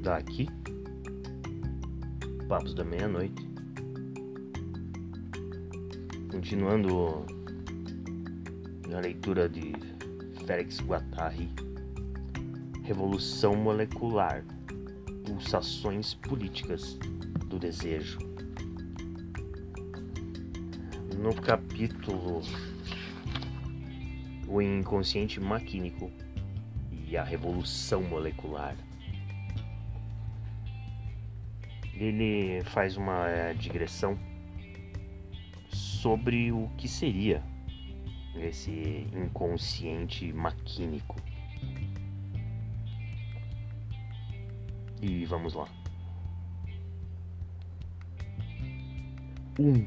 daqui, Papos da Meia-Noite. Continuando a leitura de Félix Guattari, Revolução Molecular, Pulsações Políticas do Desejo. No capítulo O Inconsciente Maquínico e a Revolução Molecular. Ele faz uma é, digressão sobre o que seria esse inconsciente maquínico. E vamos lá. Um.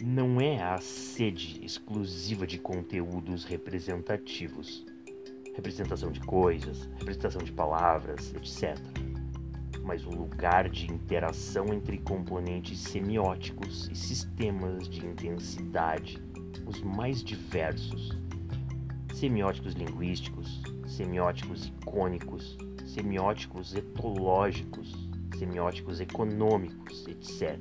Não é a sede exclusiva de conteúdos representativos, representação de coisas, representação de palavras, etc. Mas um lugar de interação entre componentes semióticos e sistemas de intensidade, os mais diversos semióticos linguísticos, semióticos icônicos, semióticos etológicos, semióticos econômicos, etc.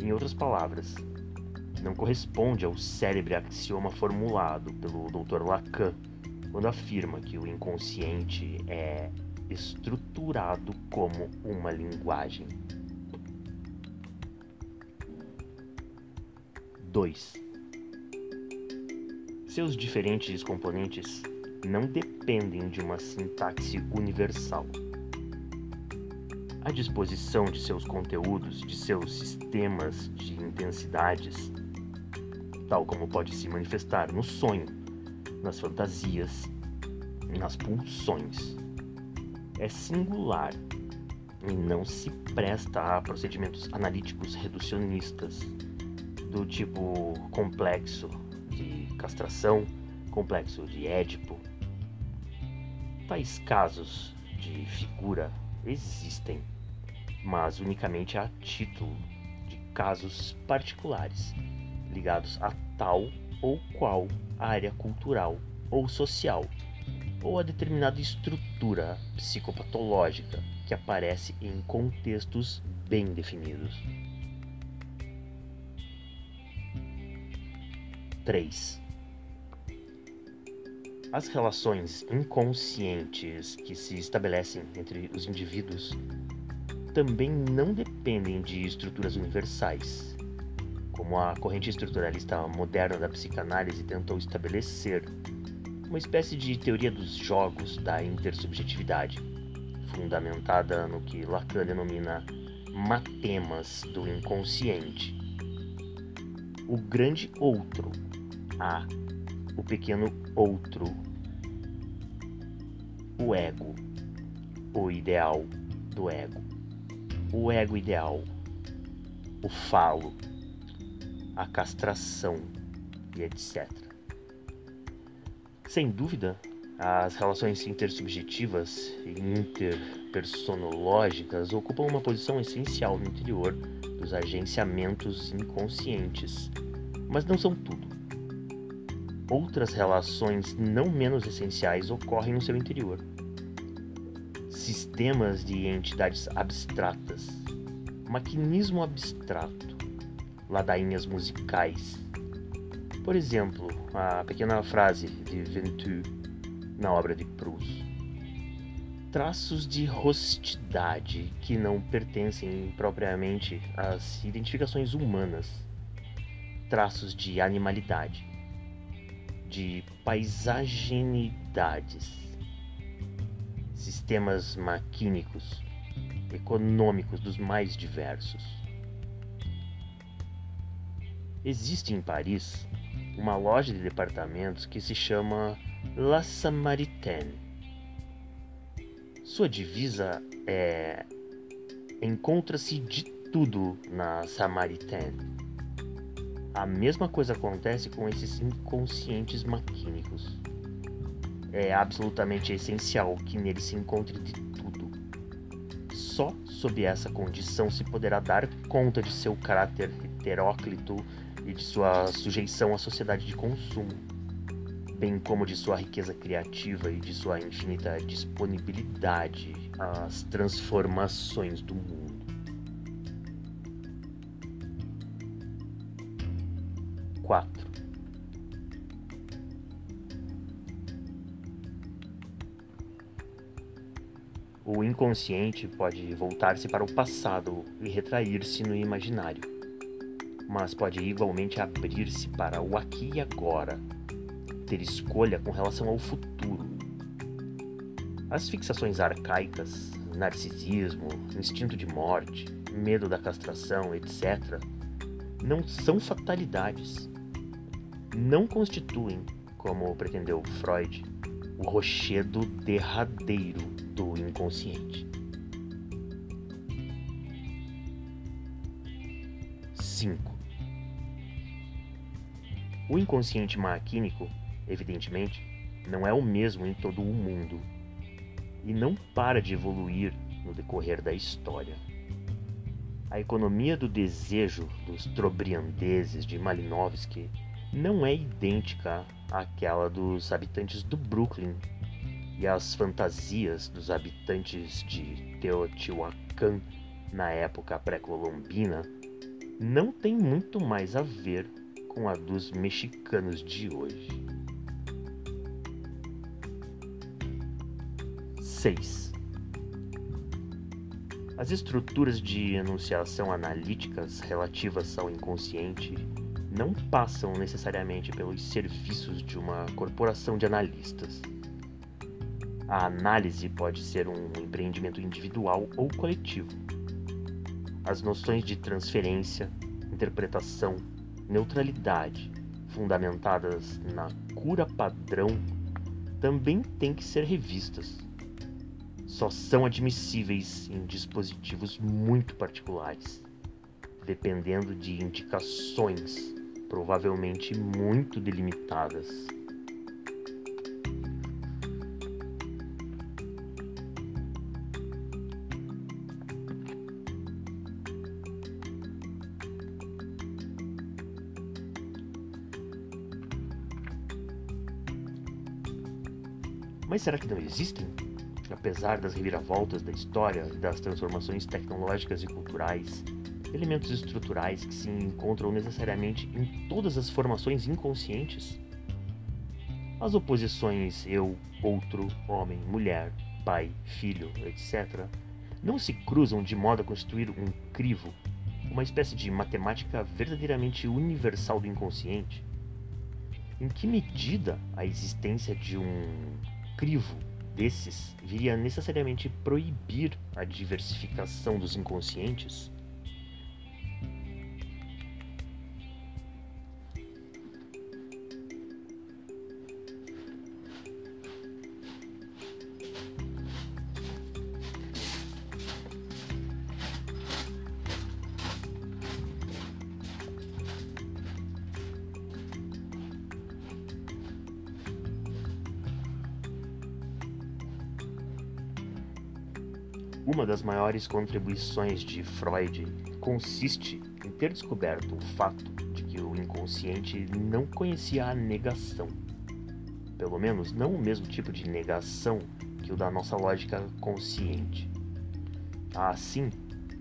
Em outras palavras, não corresponde ao célebre axioma formulado pelo Dr. Lacan quando afirma que o inconsciente é estruturado como uma linguagem. 2. Seus diferentes componentes não dependem de uma sintaxe universal. A disposição de seus conteúdos, de seus sistemas de intensidades, tal como pode se manifestar no sonho, nas fantasias, nas pulsões, é singular e não se presta a procedimentos analíticos reducionistas do tipo complexo de castração, complexo de Édipo. Tais casos de figura existem, mas unicamente a título de casos particulares, ligados a tal ou qual área cultural ou social, ou a determinada estrutura psicopatológica que aparece em contextos bem definidos. 3. As relações inconscientes que se estabelecem entre os indivíduos também não dependem de estruturas universais, como a corrente estruturalista moderna da psicanálise tentou estabelecer, uma espécie de teoria dos jogos da intersubjetividade, fundamentada no que Lacan denomina matemas do inconsciente. O grande outro a o pequeno outro, o ego, o ideal do ego, o ego ideal, o falo, a castração e etc. Sem dúvida, as relações intersubjetivas e interpersonológicas ocupam uma posição essencial no interior dos agenciamentos inconscientes, mas não são tudo outras relações não menos essenciais ocorrem no seu interior. Sistemas de entidades abstratas, maquinismo abstrato, ladainhas musicais. Por exemplo, a pequena frase de Ventoux na obra de Proust. Traços de rostidade que não pertencem propriamente às identificações humanas. Traços de animalidade de paisagenidades, sistemas maquínicos, econômicos dos mais diversos. Existe em Paris uma loja de departamentos que se chama La Samaritaine. Sua divisa é encontra-se de tudo na Samaritaine a mesma coisa acontece com esses inconscientes maquínicos. É absolutamente essencial que nele se encontre de tudo. Só sob essa condição se poderá dar conta de seu caráter heteróclito e de sua sujeição à sociedade de consumo. bem como de sua riqueza criativa e de sua infinita disponibilidade às transformações do mundo. Quatro. O inconsciente pode voltar-se para o passado e retrair-se no imaginário, mas pode igualmente abrir-se para o aqui e agora, ter escolha com relação ao futuro. As fixações arcaicas, narcisismo, instinto de morte, medo da castração, etc., não são fatalidades. Não constituem, como pretendeu Freud, o rochedo derradeiro do inconsciente. 5. O inconsciente maquínico evidentemente, não é o mesmo em todo o mundo e não para de evoluir no decorrer da história. A economia do desejo dos trobriandeses de Malinowski não é idêntica àquela dos habitantes do Brooklyn e às fantasias dos habitantes de Teotihuacan na época pré-colombina não tem muito mais a ver com a dos mexicanos de hoje. 6. As estruturas de enunciação analíticas relativas ao inconsciente não passam necessariamente pelos serviços de uma corporação de analistas. A análise pode ser um empreendimento individual ou coletivo. As noções de transferência, interpretação, neutralidade, fundamentadas na cura padrão, também têm que ser revistas só são admissíveis em dispositivos muito particulares, dependendo de indicações provavelmente muito delimitadas. Será que não existem? apesar das reviravoltas da história das transformações tecnológicas e culturais, elementos estruturais que se encontram necessariamente em todas as formações inconscientes? As oposições eu, outro, homem, mulher, pai, filho, etc., não se cruzam de modo a constituir um crivo, uma espécie de matemática verdadeiramente universal do inconsciente? Em que medida a existência de um crivo desses viria necessariamente proibir a diversificação dos inconscientes? Uma das maiores contribuições de Freud consiste em ter descoberto o fato de que o inconsciente não conhecia a negação. Pelo menos não o mesmo tipo de negação que o da nossa lógica consciente. Assim,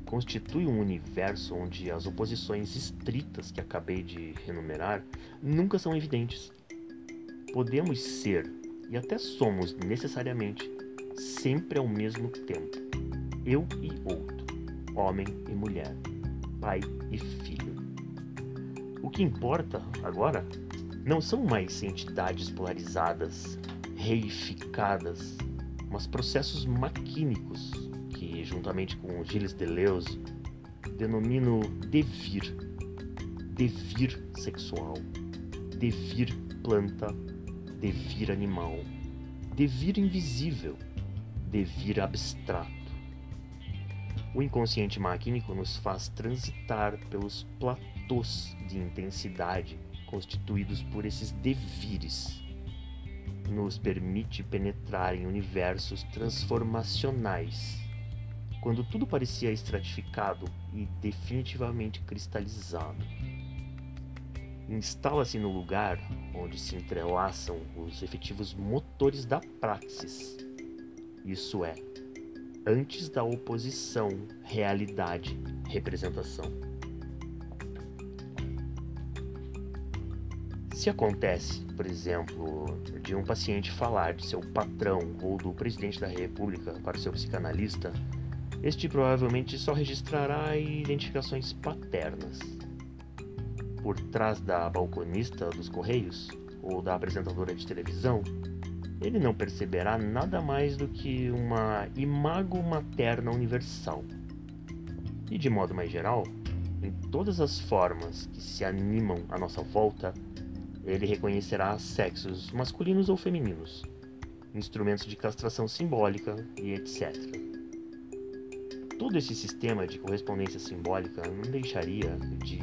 constitui um universo onde as oposições estritas que acabei de enumerar nunca são evidentes. Podemos ser, e até somos necessariamente, sempre ao mesmo tempo eu e outro, homem e mulher, pai e filho. O que importa agora não são mais entidades polarizadas, reificadas, mas processos maquínicos que, juntamente com Gilles Deleuze, denomino devir, devir sexual, devir planta, devir animal, devir invisível, devir abstrato o inconsciente maquínico nos faz transitar pelos platôs de intensidade constituídos por esses devires. Nos permite penetrar em universos transformacionais, quando tudo parecia estratificado e definitivamente cristalizado. instala-se no lugar onde se entrelaçam os efetivos motores da praxis, isso é, antes da oposição realidade-representação. Se acontece, por exemplo, de um paciente falar de seu patrão ou do presidente da República para seu psicanalista, este provavelmente só registrará identificações paternas. Por trás da balconista dos Correios ou da apresentadora de televisão, ele não perceberá nada mais do que uma imago materna universal. E de modo mais geral, em todas as formas que se animam à nossa volta, ele reconhecerá sexos masculinos ou femininos, instrumentos de castração simbólica e etc. Todo esse sistema de correspondência simbólica não deixaria de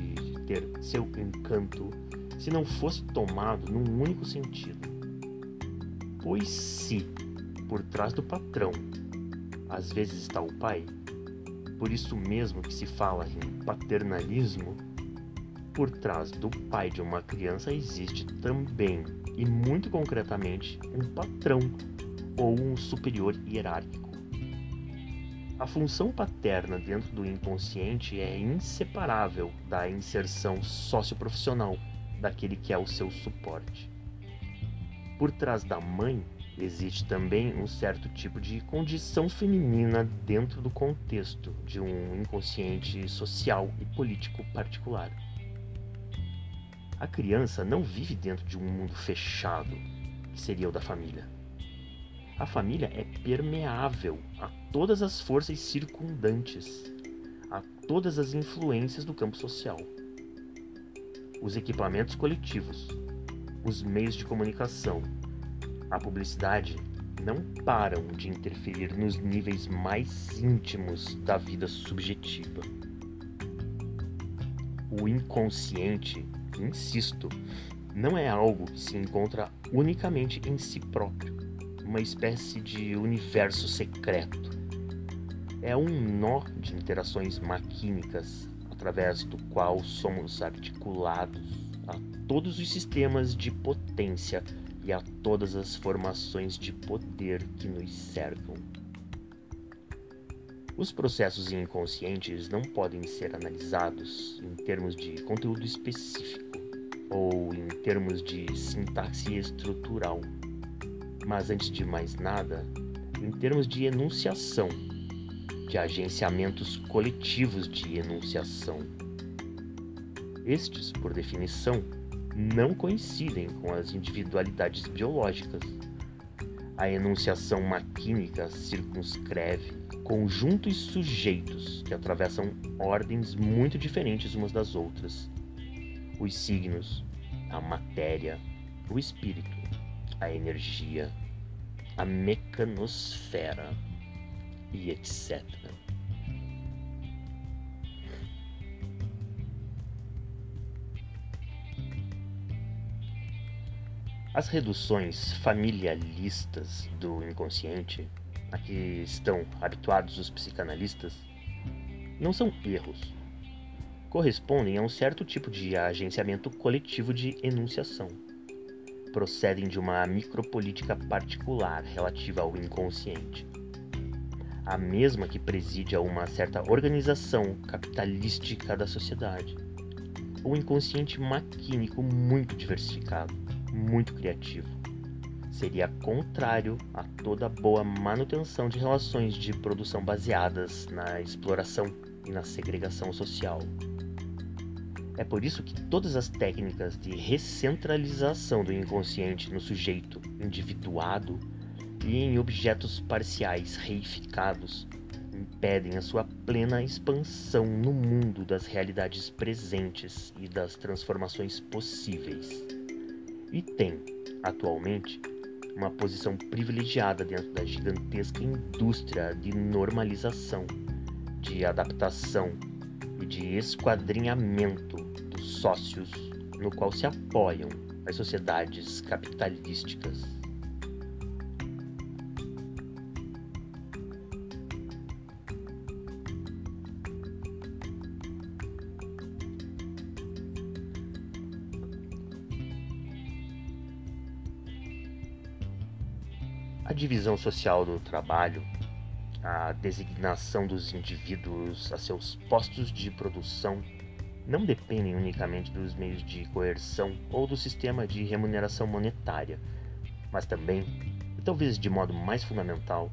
ter seu encanto se não fosse tomado num único sentido. Pois se, por trás do patrão, às vezes está o pai, por isso mesmo que se fala em paternalismo, por trás do pai de uma criança existe também, e muito concretamente, um patrão ou um superior hierárquico. A função paterna dentro do inconsciente é inseparável da inserção socioprofissional daquele que é o seu suporte. Por trás da mãe existe também um certo tipo de condição feminina dentro do contexto de um inconsciente social e político particular. A criança não vive dentro de um mundo fechado, que seria o da família. A família é permeável a todas as forças circundantes, a todas as influências do campo social. Os equipamentos coletivos, os meios de comunicação, a publicidade não param de interferir nos níveis mais íntimos da vida subjetiva. O inconsciente insisto, não é algo que se encontra unicamente em si próprio, uma espécie de universo secreto. É um nó de interações maquínicas através do qual somos articulados todos os sistemas de potência e a todas as formações de poder que nos cercam. Os processos inconscientes não podem ser analisados em termos de conteúdo específico ou em termos de sintaxe estrutural, mas antes de mais nada, em termos de enunciação, de agenciamentos coletivos de enunciação. Estes, por definição, não coincidem com as individualidades biológicas. A enunciação maquínica circunscreve conjuntos sujeitos que atravessam ordens muito diferentes umas das outras os signos, a matéria, o espírito, a energia, a mecanosfera e etc. As reduções familialistas do inconsciente, a que estão habituados os psicanalistas, não são erros, correspondem a um certo tipo de agenciamento coletivo de enunciação. Procedem de uma micropolítica particular relativa ao inconsciente. A mesma que preside a uma certa organização capitalística da sociedade. Um inconsciente maquínico muito diversificado, muito criativo. Seria contrário a toda boa manutenção de relações de produção baseadas na exploração e na segregação social. É por isso que todas as técnicas de recentralização do inconsciente no sujeito individuado e em objetos parciais reificados impedem a sua plena expansão no mundo das realidades presentes e das transformações possíveis. E tem, atualmente, uma posição privilegiada dentro da gigantesca indústria de normalização, de adaptação e de esquadrinhamento dos sócios no qual se apoiam as sociedades capitalísticas. Divisão social do trabalho, a designação dos indivíduos a seus postos de produção não dependem unicamente dos meios de coerção ou do sistema de remuneração monetária, mas também, e talvez de modo mais fundamental,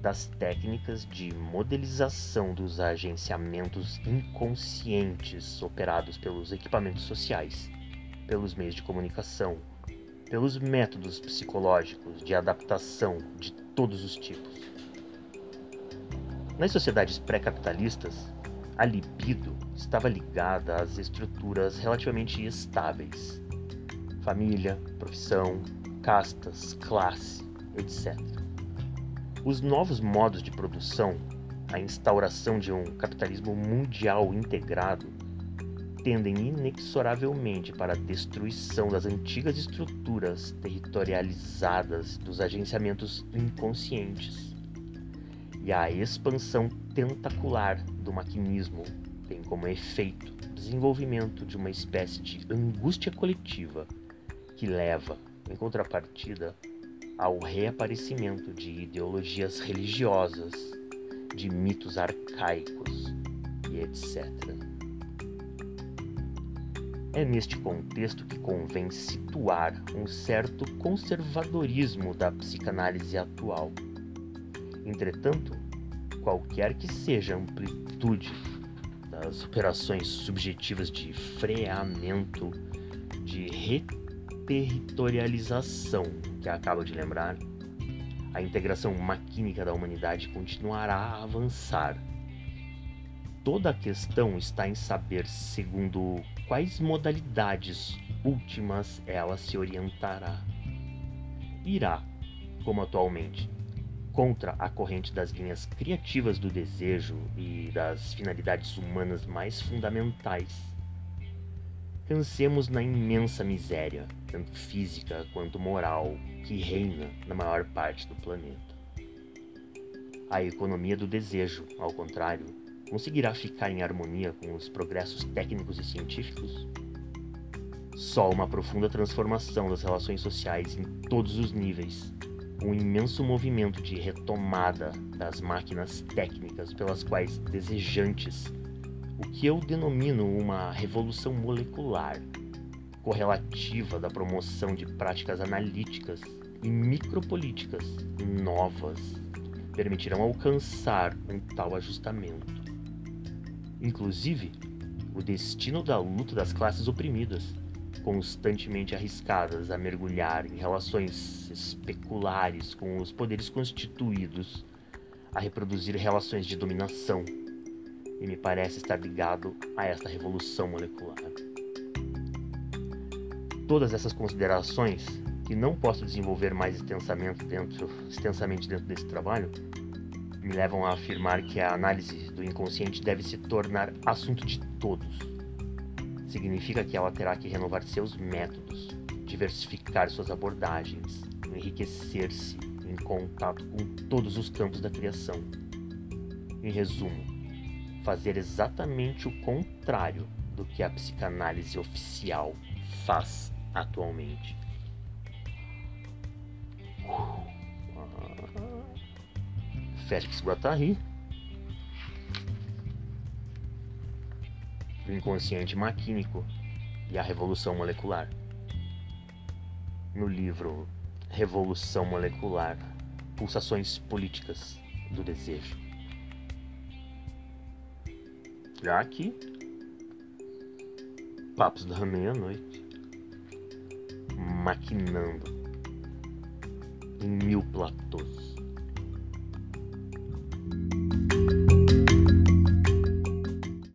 das técnicas de modelização dos agenciamentos inconscientes operados pelos equipamentos sociais, pelos meios de comunicação, pelos métodos psicológicos de adaptação de todos os tipos. Nas sociedades pré-capitalistas, a libido estava ligada às estruturas relativamente estáveis: família, profissão, castas, classe, etc. Os novos modos de produção, a instauração de um capitalismo mundial integrado, tendem inexoravelmente para a destruição das antigas estruturas territorializadas dos agenciamentos inconscientes. E a expansão tentacular do maquinismo tem como efeito o desenvolvimento de uma espécie de angústia coletiva que leva, em contrapartida, ao reaparecimento de ideologias religiosas, de mitos arcaicos e etc. É neste contexto que convém situar um certo conservadorismo da psicanálise atual. Entretanto, qualquer que seja a amplitude das operações subjetivas de freamento, de reterritorialização que acabo de lembrar, a integração maquínica da humanidade continuará a avançar. Toda a questão está em saber segundo quais modalidades últimas ela se orientará. Irá, como atualmente, contra a corrente das linhas criativas do desejo e das finalidades humanas mais fundamentais. Cansemos na imensa miséria, tanto física quanto moral, que reina na maior parte do planeta. A economia do desejo, ao contrário, conseguirá ficar em harmonia com os progressos técnicos e científicos? Só uma profunda transformação das relações sociais em todos os níveis um imenso movimento de retomada das máquinas técnicas pelas quais desejantes, o que eu denomino uma revolução molecular, correlativa da promoção de práticas analíticas e micropolíticas novas, permitirão alcançar um tal ajustamento. Inclusive, o destino da luta das classes oprimidas constantemente arriscadas a mergulhar em relações especulares com os poderes constituídos, a reproduzir relações de dominação, e me parece estar ligado a esta revolução molecular. Todas essas considerações, que não posso desenvolver mais extensamente dentro, extensamente dentro desse trabalho, me levam a afirmar que a análise do inconsciente deve se tornar assunto de todos significa que ela terá que renovar seus métodos, diversificar suas abordagens, enriquecer-se em contato com todos os campos da criação. Em resumo, fazer exatamente o contrário do que a psicanálise oficial faz atualmente. Félix Guattari do inconsciente maquínico e a revolução molecular. No livro Revolução Molecular Pulsações Políticas do Desejo. Já aqui, Papos da Meia-Noite, maquinando em mil platôs.